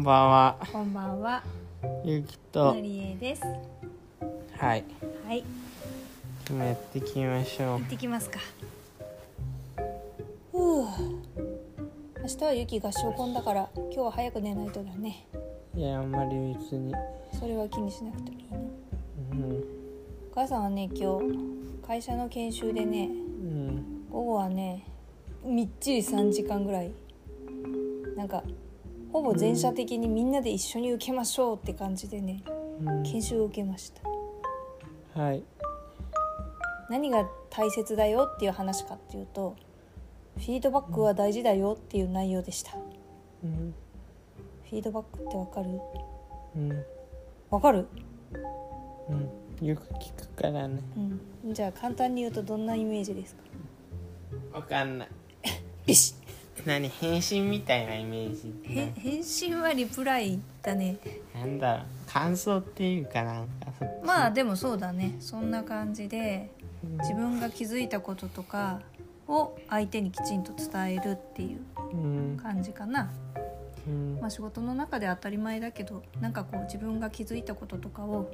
んばんは、こんばんは、ゆきとの。りえです。はい、はい、今やっていきましょ行ってきますか。ふう。明日は雪合唱コンだから、今日は早く寝ないとだね。う。いや、あんまり別に。それは気にしなくてもいいね。うん、お母さんはね、今日会社の研修でね、うん、午後はね、みっちり3時間ぐらい。なんか。ほぼ全社的にみんなで一緒に受けましょうって感じでね、うん、研修を受けました。はい、何が大切だよっていう話かっていうとフィードバックは大事だよっていう内容でした。うん、フィードバックってわかる？うん、わかる？うん、よく聞くからね。うん。じゃあ簡単に言うとどんなイメージですか？わかんない。ビシ何、返信みたいなイメージ。返信はリプライだね。なんだろう、感想っていうかなんか。そっちまあでもそうだね。そんな感じで自分が気づいたこととかを相手にきちんと伝えるっていううん、感じかな。うん。まあ、仕事の中で当たり前だけどなんかこう自分が気づいたこととかを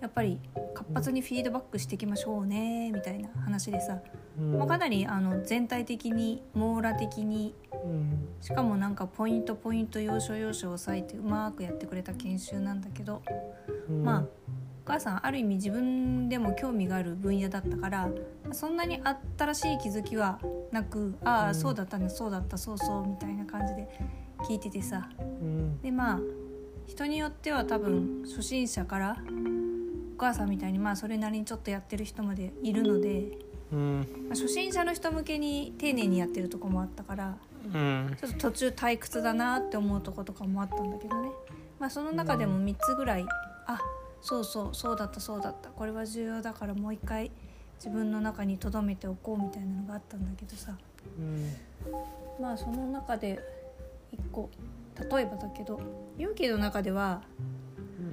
やっぱり活発にフィードバックしていきましょうねみたいな話でさ、うんまあ、かなりあの全体的に網羅的にうん、しかもなんかポイントポイント要所要所を押さえてうまくやってくれた研修なんだけど、うん。まあお母さんある意味自分でも興味がある分野だったからそんなに新しい気づきはなくああ、うん。そうだったねそうだったそうそうみたいな感じで聞いててさ。うん、でまあ人によっては多分初心者からお母さんみたいにまあそれなりにちょっとやってる人までいるので、初心者の人向けに丁寧にやってるとこもあったからうん、ちょっと途中退屈だなって思うとことかもあったんだけどね、まあ、その中でも3つぐらいあそうそうそうだったそうだった。これは重要だからもう一回自分の中に留めておこうみたいなのがあったんだけどさ。うん、まあその中で1個例えばだけど勇気の中では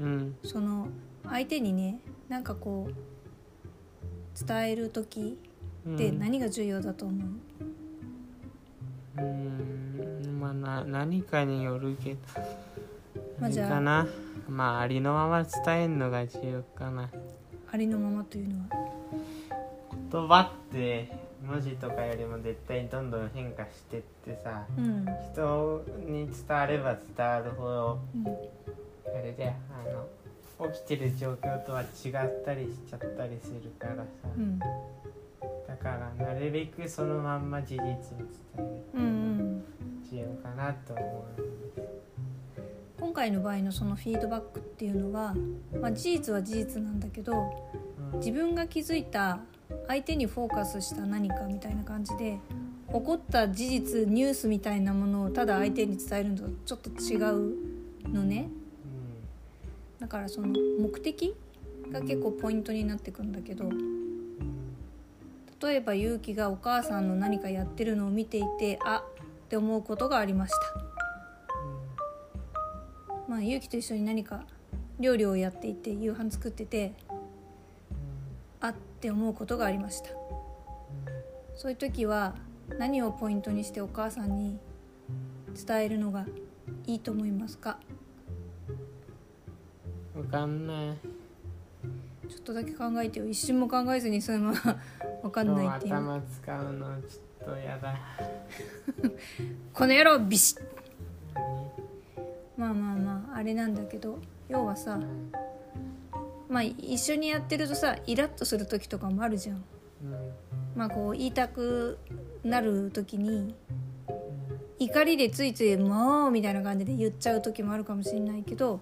うん、その相手にねなんかこう伝える時って何が重要だと思う、うん、まあな何かによるけど、何まあじゃあ。まあありのまま伝えるのが重要かな。ありのままというのは？言葉って文字とかよりも絶対にどんどん変化してってさ。うん、人に伝われば伝わるほどうん、あれであの起きてる状況とは違ったりしちゃったりするからさ、うん。だからなるべくそのまんま事実を伝えるうんうん。重要かなと思う。んです今回の場合のそのフィードバックっていうのは、まあ、事実は事実なんだけどうん。自分が気づいた相手にフォーカスした何かみたいな感じで起こった事実ニュースみたいなものをただ相手に伝えるのとちょっと違うのね。だからその目的が結構ポイントになってくんだけど例えば勇気がお母さんの何かやってるのを見ていてあって思うことがありました。まあ勇気と一緒に何か料理をやっていて夕飯作っててあって思うことがありました。そういう時は何をポイントにしてお母さんに伝えるのがいいと思いますか？わかんない。ちょっとだけ考えてよ。一瞬も考えずにそのまま分かんないっていう。頭使うのちょっとやだ。この野郎ビシッ。まあまあまああれなんだけど。要はさまあ一緒にやってるとさイラッとする時とかもあるじゃん。うん。まあこう言いたくなる時に怒りでついつい「もう」みたいな感じで言っちゃう時もあるかもしれないけど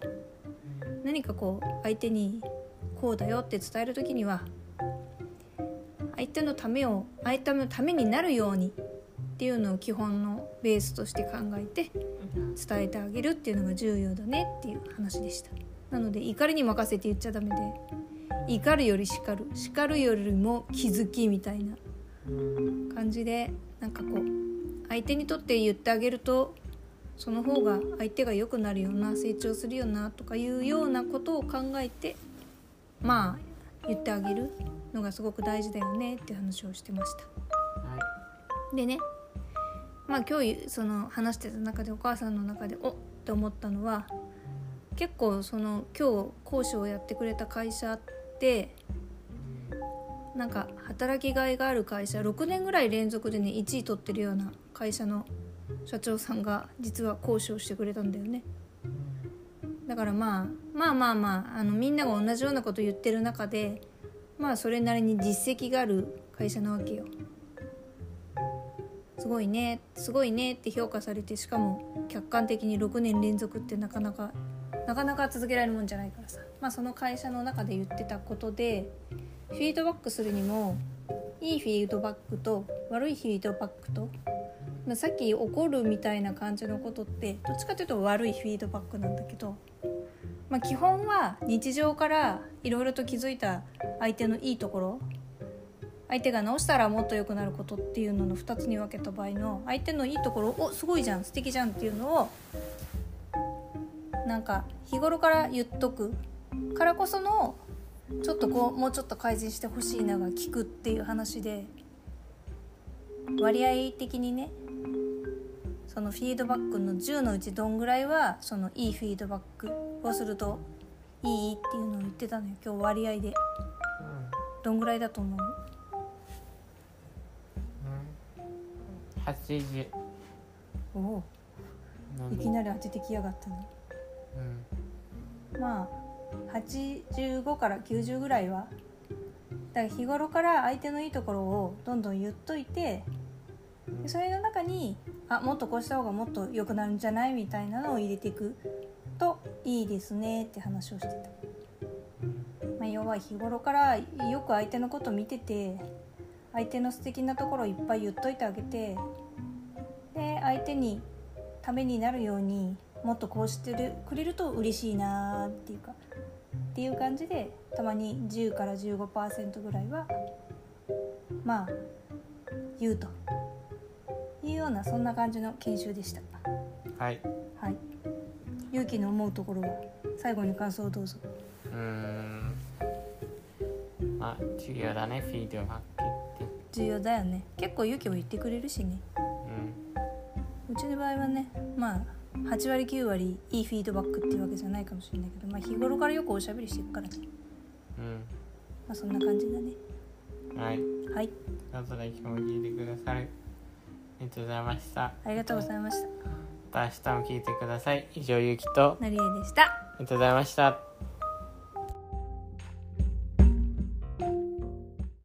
何かこう相手にこうだよって伝える時には相手のためを相手のためになるようにっていうのを基本のベースとして考えて伝えてあげるっていうのが重要だねっていう話でした。なので怒りに任せて言っちゃダメで怒るより叱る。叱るよりも気づきみたいな感じでなんかこう相手にとって言ってあげるとその方が相手が良くなるような成長するようなとかいうようなことを考えてまあ言ってあげるのがすごく大事だよねっていう話をしてました。はでねまあ今日その話してた中でお母さんの中で「おって思ったのは結構その今日講師をやってくれた会社ってなんか働きがいがある会社6年ぐらい連続でね1位取ってるような会社の社長さんが実は講師をしてくれたんだよねだからまあまあまあまああのみんなが同じようなこと言ってる中でまあそれなりに実績がある会社なわけよ。すごいねすごいねって評価されてしかも客観的に6年連続ってなかなかなかなか続けられるもんじゃないからさ。まあその会社の中で言ってたことでフィードバックするにもいいフィードバックと悪いフィードバックと、まあ、さっき怒るみたいな感じのことってどっちかというと悪いフィードバックなんだけど、まあ、基本は日常からいろいろと気づいた相手のいいところ相手が直したらもっと良くなることっていうのの2つに分けた場合の相手のいいところおすごいじゃん素敵じゃんっていうのをなんか日頃から言っとく。からこそのちょっとこうもうちょっと改善してほしいなが聞くっていう話で割合的にねそのフィードバックの10のうちどんぐらいはそのいいフィードバックをするといいっていうのを言ってたのよ。今日割合で。どんぐらいだと思う？80おおいきなり当ててきやがったねうん。まあ85から90ぐらいは。だから日頃から相手のいいところをどんどん言っといてそれの中にあもっとこうした方がもっと良くなるんじゃないみたいなのを入れていくといいですねって話をしてた、まあ、要は日頃からよく相手のこと見てて相手の素敵なところをいっぱい言っといてあげてで相手にためになるようにもっとこうしてるくれると嬉しいなーっていうかっていう感じでたまに10から15%ぐらいはまあ言うと。いうようなそんな感じの研修でした。はい。はい。勇気の思うところは最後に感想をどうぞ。うーん。まあ重要だねフィードバックって。重要だよね。結構勇気も言ってくれるしね。うん。うちの場合はねまあ8割9割いいフィードバックっていうわけじゃないかもしれないけど、まあ、日頃からよくおしゃべりしてるからねまあそんな感じだね。うんはい。はい。どうぞ今日も聞いてくださりありがとうございました。ありがとうございました。また明日も聞いてください。以上ゆうきと。あなりえでした。りがとうございました